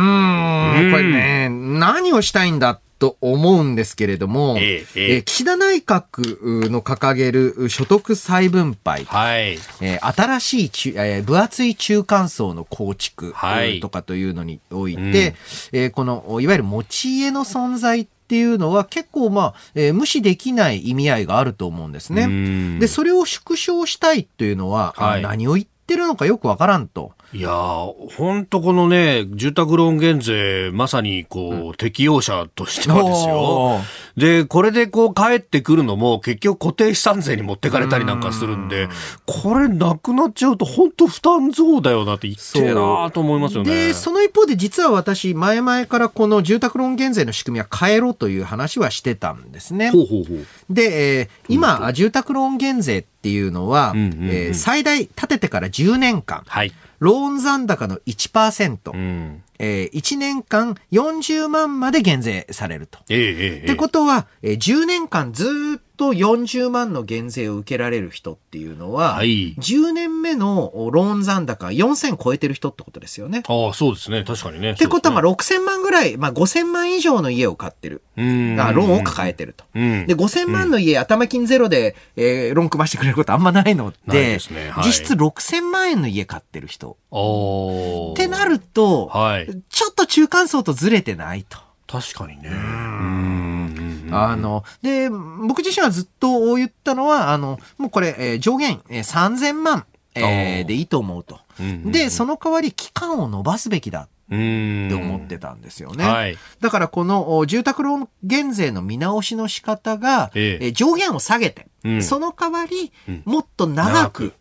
これね、何をしたいんだと思うんですけれども、えええ岸田内閣の掲げる所得再分配、はい。えー、新しいち、えー、分厚い中間層の構築とかというのにおいて、はいうん、えー、このいわゆる持ち家の存在っていうのは結構まあ、えー、無視できない意味合いがあると思うんですね。で、それを縮小したいっていうのは、はい、何を言ってるのかよくわからんと。いや本当このね、住宅ローン減税、まさにこう、うん、適用者としてはですよ。で、これでこう帰ってくるのも結局固定資産税に持ってかれたりなんかするんで、ん。これなくなっちゃうと本当負担増だよなって言ってえなと思いますよね。で、その一方で実は私、前々からこの住宅ローン減税の仕組みは変えろという話はしてたんですね。ほうほうほう。で、えー、今、住宅ローン減税っていうのは、うんうんうん、えー、最大立ててから10年間。はい。ローン残高の1%、うん、えー、1年間40万まで減税されると。えー、えー、ってことは、えー、10年間ずっと40万の減税を受けられる人っていうのは、はい、10年目のローン残高4000超えてる人ってことですよね。ああ、そうですね。確かにね。ってことは、まあ6000万ぐらい、まあ5000万以上の家を買ってる。うんあローンを抱えてると。うん、で、5000万の家、頭金ゼロで、えー、ローン組ましてくれることあんまないので、ねはい、実質6000万円の家買ってる人。ってなると、はい、ちょっと中間層とずれてないと。確かにね。うんあの、で、僕自身はずっと言ったのは、あの、もうこれ、えー、上限、えー、3000万、えー、でいいと思うと。で、その代わり期間を延ばすべきだって思ってたんですよね。はい。だからこのお住宅ローン減税の見直しの仕方が、ええ。えー上限を下げて、うん。その代わりうん、もっと長く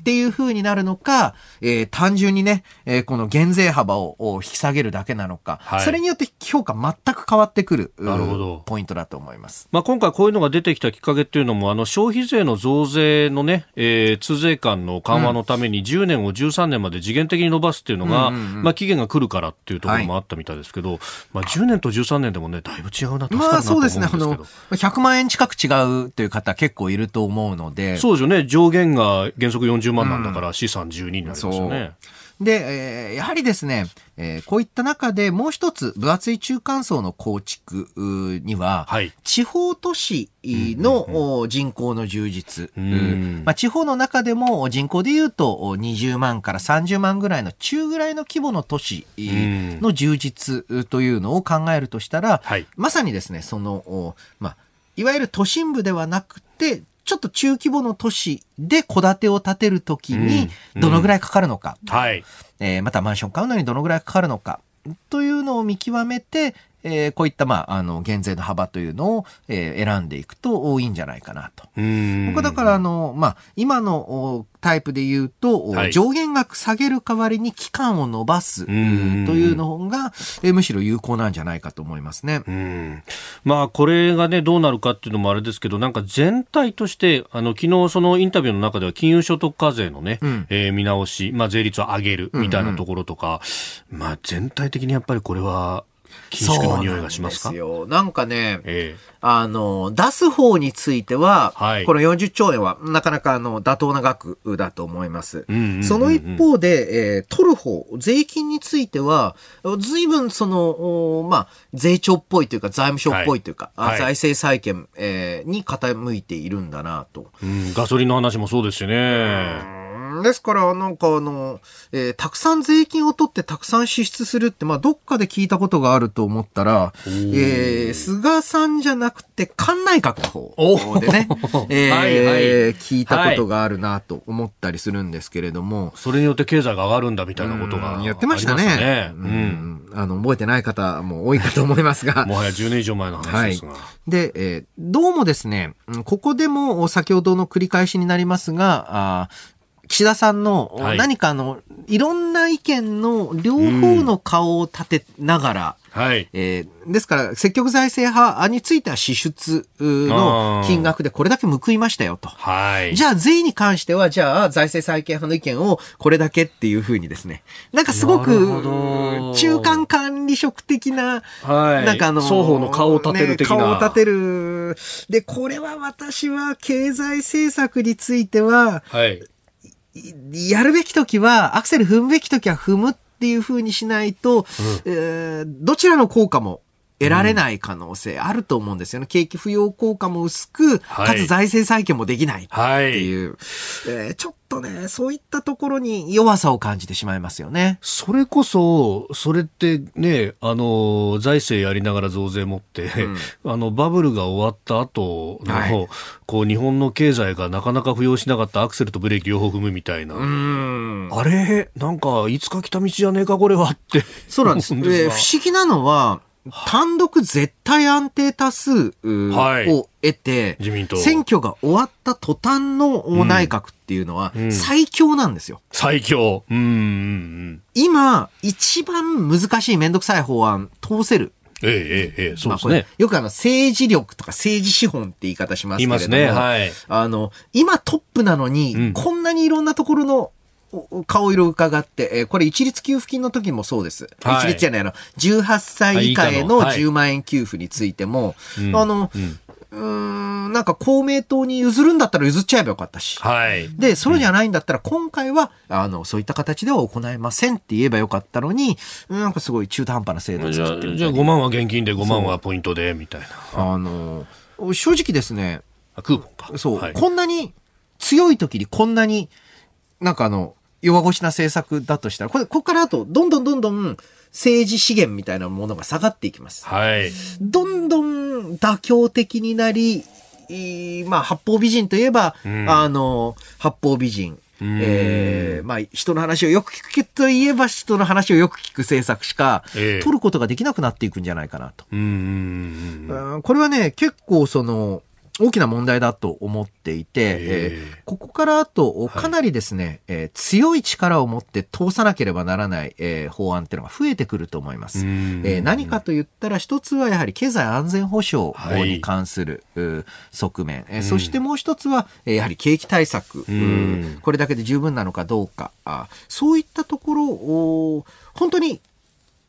っていう風になるのか、えー単純にね、えーこの減税幅をお引き下げるだけなのか、はい。それによって評価全く変わってくる、うなるほど。ポイントだと思います。まあ、今回こういうのが出てきたきっかけっていうのも、あの消費税の増税のね、えー通税間の緩和のために10年を13年まで次元的に伸ばすっていうのが、うんうんうん。まあ、期限が来るからっていうところもあったみたいですけど、まあ、10年と13年でもね、だいぶ違うな、助かるまあそうですすね。あ。の、100万円近く違うという方結構いると思うので、そうですよね。上限が原則40万なんだから、資産12になりますよね。で、えーやはりですね、えーこういった中でもう一つ分厚い中間層の構築には、はい。地方都市のお人口の充実、まあ、地方の中でも人口でいうとお20万から30万ぐらいの中ぐらいの規模の都市ん。の充実というのを考えるとしたら、はい。まさにですね、その、おまあ、いわゆる都心部ではなくて、ちょっと中規模の都市で戸建てを建てるときにうん。どのぐらいかかるのか、はい。えーまたマンション買うのにどのぐらいかかるのかというのを見極めて、えーこういった、まあ、あの、減税の幅というのを、えー選んでいくといいんじゃないかなと。うん。僕はだから、あの、まあ、今のおタイプで言うと、おはい。上限額下げる代わりに期間を延ばすとん。いうのが、えーむしろ有効なんじゃないかと思いますね。うん。まあ、これがね、どうなるかっていうのもあれですけど、なんか全体として、あの、昨日そのインタビューの中では金融所得課税のね、うん。えー見直し、まあ、税率を上げるみたいなところとか、まあ、全体的にやっぱりこれは、緊縮の匂いがしますか？そうなんですよ。なんかね、えあの、出す方については、はいこの40兆円はなかなかあの妥当な額だと思います。うんうんうんうんその一方で、えー取る方、税金については、随分その、おまあ、税調っぽいというか財務省っぽいというか、はい財政再建、えーに傾いているんだなと。えうん、ガソリンの話もそうですしね。うんですから、なんかあの、えーたくさん税金を取ってたくさん支出するって、まあ、どっかで聞いたことがあると思ったら、えー菅さんじゃなくて、官内閣の方でね、えーはいはい聞いたことがあるなと思ったりするんですけれども、それによって経済が上がるんだみたいなことがうんやってましたね。うまんあの、覚えてない方も多いかと思いますがうん。もはや10年以上前の話ですが。で、えーどうもですね、うんここでも先ほどの繰り返しになりますが、あー岸田さんのはい何かあの、いろんな意見の両方の顔を立てながら、はい。えーですから、積極財政派については支出の金額でこれだけ報いましたよと。はい。じゃあ、税に関しては、じゃあ、財政再建派の意見をこれだけっていうふうにですね。なんかすごく中間管理職的な、はいなんかあの、双方の顔を立てる的なね顔を立てる。で、これは私は経済政策については、はい。いやるべきときは、アクセル踏むべきときは踏むっていうふうにしないと、えーどちらの効果も得られない可能性あると思うんですよね。景気浮揚効果も薄く、はいかつ財政再建もできないってはい。いう、えーちょっとね、そういったところに弱さを感じてしまいますよね。それこそ、それってね、あの、財政やりながら増税持って、あの、バブルが終わった後の、はいこう、日本の経済がなかなか浮揚しなかったアクセルとブレーキ両方踏むみたいな。うん。あれ？なんか、いつか来た道じゃねえか、これはって。そうなんです。思えー不思議なのは、単独絶対安定多数を得て、自民党選挙が終わった途端の内閣っていうのはん最強なんですよ。最強。今、一番難しいめんどくさい法案通せる。ええ、ええ、ええ、そうですね。よくあの政治力とか政治資本って言い方しますけれども。言いますね。はい。あの、今トップなのに、うんこんなにいろんなところのお顔色を伺って、えーこれ一律給付金の時もそうです。はい一律じゃない、あの、18歳以下へのはい以下のはい10万円給付についても、うんあの、うんうーん、なんか公明党に譲るんだったら譲っちゃえばよかったし。はい。で、それじゃないんだったら、今回は、あの、そういった形では行えませんって言えばよかったのに、なんかすごい中途半端な制度作ってるみたいに5万は現金で5万はポイントで、みたいな。あの、正直ですね、あクーポンか。そう、はいこんなに強い時にこんなになんかあの、弱腰な政策だとしたら、これ、ここからあと、どんどんどんどん政治資源みたいなものが下がっていきます。はい。どんどん妥協的になり、まあ、八方美人といえば、うんあの、八方美人。えー、まあ、人の話をよく聞くといえば人の話をよく聞く政策しか、取ることができなくなっていくんじゃないかなと。うんこれはね、結構その、大きな問題だと思っていて、え。ー、ここからあと、かなりですね、はい、えー、強い力を持って通さなければならない、えー、法案っていうのが増えてくると思います。えー、何かと言ったら、一つはやはり経済安全保障に関する、はい、側面、えー、そしてもう一つは、やはり景気対策、これだけで十分なのかどうか、あそういったところを、本当に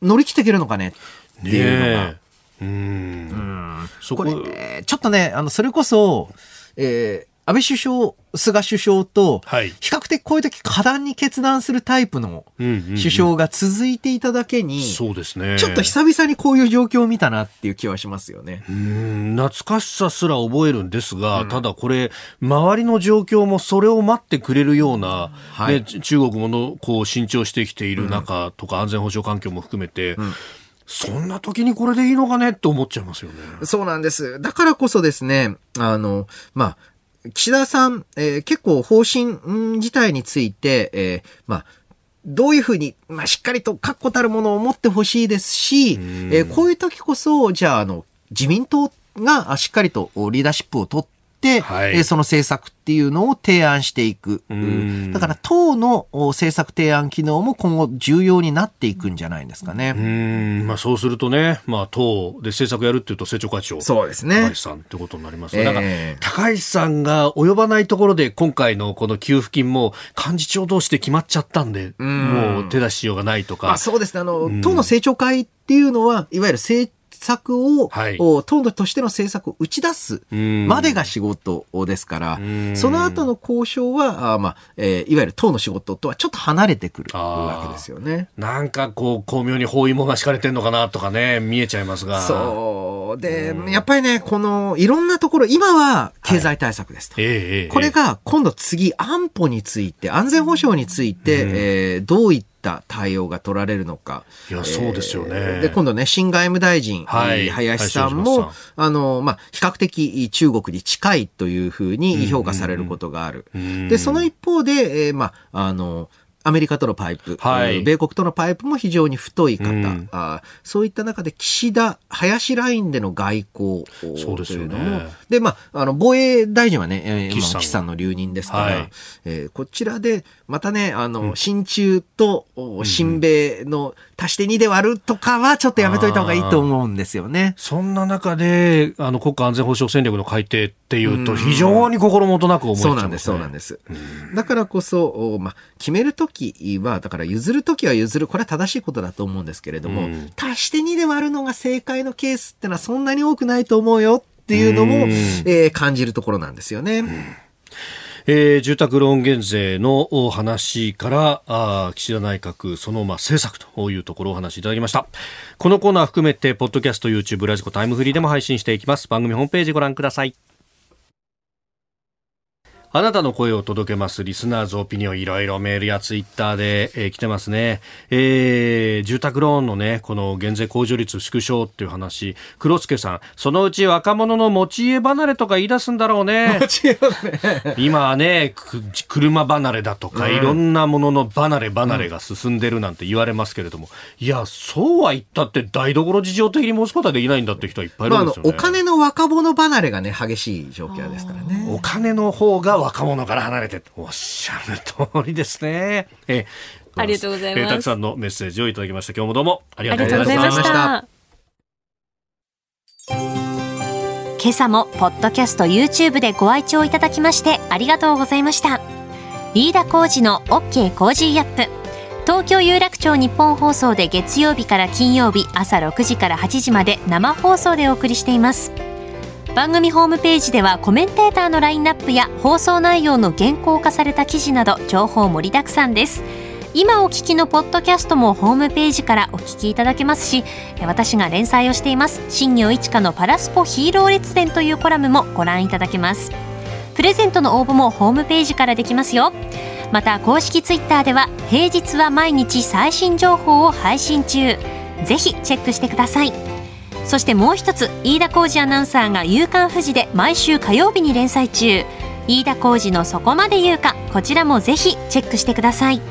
乗り切っていけるのかねっていうのが、うん。そこ。れ、ね、ちょっとね、あの、それこそ、えー、安倍首相、菅首相と、比較的こういう時果断に決断するタイプの首相が続いていただけに、そうですね。ちょっと久々にこういう状況を見たなっていう気はしますよね。うん、懐かしさすら覚えるんですが、うん、ただこれ、周りの状況もそれを待ってくれるような、はい、ね、中国もの、こう、伸長してきている中とか、安全保障環境も含めて、うんそんな時にこれでいいのかねって思っちゃいますよね。そうなんです。だからこそですね、あの、まあ、岸田さん、えー、結構方針自体について、えー、まあ、どういうふうに、まあ、しっかりと確固たるものを持ってほしいですし、えー、こういう時こそ、じゃあ、あの、自民党がしっかりとリーダーシップを取って、はい、その政策っていうのを提案していく。だから党の政策提案機能も今後重要になっていくんじゃないですかね。うん。まあ、そうするとね、まあ、党で政策やるっていうと政調会長そうですね。高市さんってことになりますね、えー、高市さんが及ばないところで今回のこの給付金も幹事長同士で決まっちゃったんで、もう手出しようがないとか。まあ、そうですね。あの、党の政調会っていうのはいわゆる政策を、はい、党としての政策を打ち出すまでが仕事ですから、その後の交渉は、あまあ、えー、いわゆる党の仕事とはちょっと離れてくるわけですよね。なんかこう、巧妙に包囲網が敷かれてるのかなとかね、見えちゃいますが。そう。で、やっぱりね、この、いろんなところ、今は経済対策ですと。はいえー、これが今度次、安保について、安全保障について、えー、どういったった対応が取られるのか。いや、そうですよね。で、今度ね、新外務大臣、はい、林さんも、あの、まあ、比較的中国に近いというふうに評価されることがある。で、その一方で、えー、まあ、あの、アメリカとのパイプ、はい、米国とのパイプも非常に太い方、うん、あそういった中で岸田、林ラインでの外交というのも、で、ね、まあ、あの、防衛大臣はね、えー、岸さん。さんの留任ですから、はい、えー、こちらで、またね、あの、うん、親中と親米の足して2で割るとかはちょっとやめといた方がいいと思うんですよね。そんな中で、あの、国家安全保障戦略の改定っていうと、非常に心もとなく思い、ね、そうなんです、そうなんです。だからこそ、まあ、決めるときは、だから譲るときは譲る、これは正しいことだと思うんですけれども、足して2で割るのが正解のケースってのはそんなに多くないと思うよっていうのも、えー、感じるところなんですよね。えー、住宅ローン減税の話からあ岸田内閣そのまあ政策というところをお話しいただきました。このコーナー含めてポッドキャスト YouTube ラジコタイムフリーでも配信していきます。番組ホームページご覧ください。あなたの声を届けますリスナーズオピニオンいろいろメールやツイッターで、えー、来てますね、えー、住宅ローンのねこの減税控除率縮小っていう話。黒助さんそのうち若者の持ち家離れとか言い出すんだろうね。今はね車離れだとか、うん、いろんなものの離れ離れが進んでるなんて言われますけれども、うん、いやそうは言ったって台所事情的に持つことはできないんだって人はいっぱいいるんですよね、まあ、お金の若者離れがね激しい状況ですからね。お金の方が若者から離れておっしゃる通りですね。えありがとうございます、えー、たくさんのメッセージをいただきました。今日もどうもありがとうございました。今朝もポッドキャスト YouTube でご愛聴いただきましてありがとうございました。飯田浩司の OK Cozy Up。東京有楽町ニッポン放送で月曜日から金曜日朝6時から8時まで生放送でお送りしています。番組ホームページではコメンテーターのラインナップや放送内容の原稿化された記事など情報盛りだくさんです。今お聞きのポッドキャストもホームページからお聞きいただけますし私が連載をしています。新業一華のパラスポヒーロー列伝というコラムもご覧いただけます。プレゼントの応募もホームページからできますよ。また公式ツイッターでは平日は毎日最新情報を配信中。ぜひチェックしてください。そしてもう一つ飯田浩二アナウンサーが「夕刊富士」で毎週火曜日に連載中。飯田浩二のそこまで言うかこちらもぜひチェックしてください。